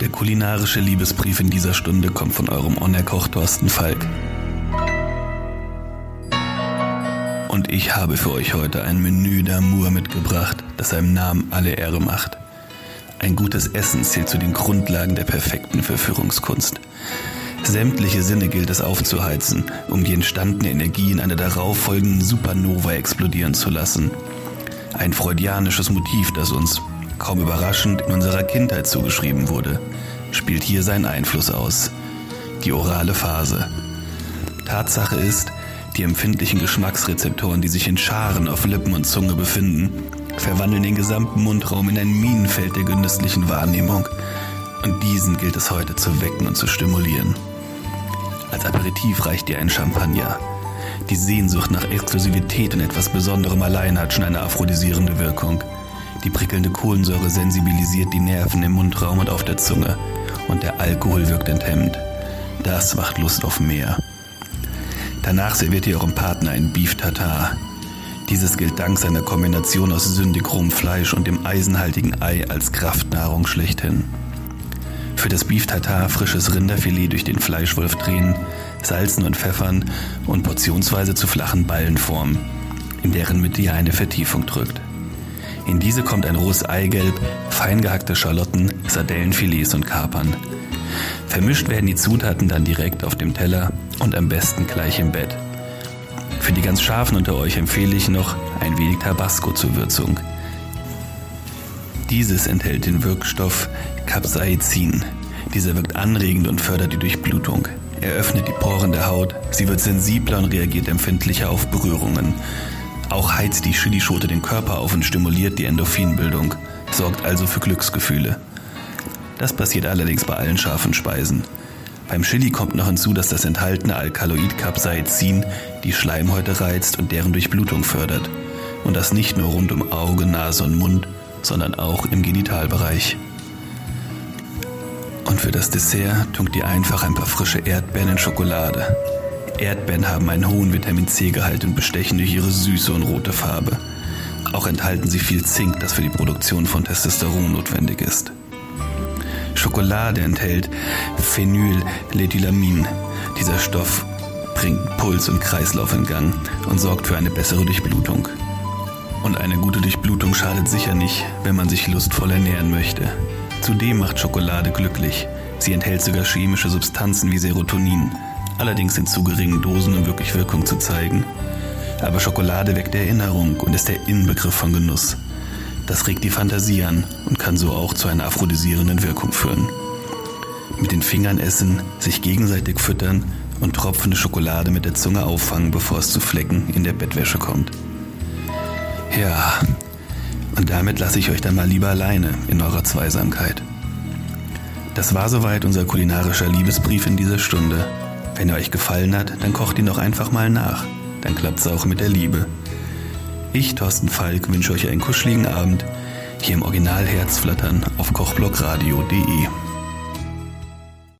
Der kulinarische Liebesbrief in dieser Stunde kommt von eurem Onerkoch Thorsten Falk. Und ich habe für euch heute ein Menü d'Amour mitgebracht, das seinem Namen alle Ehre macht. Ein gutes Essen zählt zu den Grundlagen der perfekten Verführungskunst. Sämtliche Sinne gilt es aufzuheizen, um die entstandene Energie in einer darauffolgenden Supernova explodieren zu lassen. Ein freudianisches Motiv, das uns, kaum überraschend, in unserer Kindheit zugeschrieben wurde, spielt hier seinen Einfluss aus. Die orale Phase. Tatsache ist, die empfindlichen Geschmacksrezeptoren, die sich in Scharen auf Lippen und Zunge befinden, verwandeln den gesamten Mundraum in ein Minenfeld der genüsslichen Wahrnehmung. Und diesen gilt es heute zu wecken und zu stimulieren. Als Aperitif reicht dir ein Champagner. Die Sehnsucht nach Exklusivität und etwas Besonderem allein hat schon eine aphrodisierende Wirkung. Die prickelnde Kohlensäure sensibilisiert die Nerven im Mundraum und auf der Zunge. Und der Alkohol wirkt enthemmend. Das macht Lust auf mehr. Danach serviert ihr eurem Partner ein Beef Tartar. Dieses gilt dank seiner Kombination aus sündigrom Fleisch und dem eisenhaltigen Ei als Kraftnahrung schlechthin. Für das Beef Tartar frisches Rinderfilet durch den Fleischwolf drehen, salzen und pfeffern und portionsweise zu flachen Ballen formen, in deren Mitte ihr eine Vertiefung drückt. In diese kommt ein rohes Eigelb, fein gehackte Schalotten, Sardellenfilets und Kapern. Vermischt werden die Zutaten dann direkt auf dem Teller und am besten gleich im Bett. Für die ganz Scharfen unter euch empfehle ich noch ein wenig Tabasco zur Würzung. Dieses enthält den Wirkstoff Capsaicin. Dieser wirkt anregend und fördert die Durchblutung. Er öffnet die Poren der Haut, sie wird sensibler und reagiert empfindlicher auf Berührungen. Auch heizt die Chilischote den Körper auf und stimuliert die Endorphinbildung, sorgt also für Glücksgefühle. Das passiert allerdings bei allen scharfen Speisen. Beim Chili kommt noch hinzu, dass das enthaltene Alkaloid Capsaicin die Schleimhäute reizt und deren Durchblutung fördert. Und das nicht nur rund um Auge, Nase und Mund, sondern auch im Genitalbereich. Und für das Dessert tunkt ihr einfach ein paar frische Erdbeeren in Schokolade. Erdbeeren haben einen hohen Vitamin C-Gehalt und bestechen durch ihre süße und rote Farbe. Auch enthalten sie viel Zink, das für die Produktion von Testosteron notwendig ist. Schokolade enthält Phenylethylamin. Dieser Stoff bringt Puls und Kreislauf in Gang und sorgt für eine bessere Durchblutung. Und eine gute Durchblutung schadet sicher nicht, wenn man sich lustvoll ernähren möchte. Zudem macht Schokolade glücklich. Sie enthält sogar chemische Substanzen wie Serotonin, allerdings in zu geringen Dosen, um wirklich Wirkung zu zeigen. Aber Schokolade weckt Erinnerung und ist der Inbegriff von Genuss. Das regt die Fantasie an und kann so auch zu einer aphrodisierenden Wirkung führen. Mit den Fingern essen, sich gegenseitig füttern und tropfende Schokolade mit der Zunge auffangen, bevor es zu Flecken in der Bettwäsche kommt. Ja, und damit lasse ich euch dann mal lieber alleine in eurer Zweisamkeit. Das war soweit unser kulinarischer Liebesbrief in dieser Stunde. Wenn er euch gefallen hat, dann kocht ihn doch einfach mal nach. Dann klappt's auch mit der Liebe. Ich, Thorsten Falk, wünsche euch einen kuscheligen Abend hier im Original Herzflattern auf kochblockradio.de.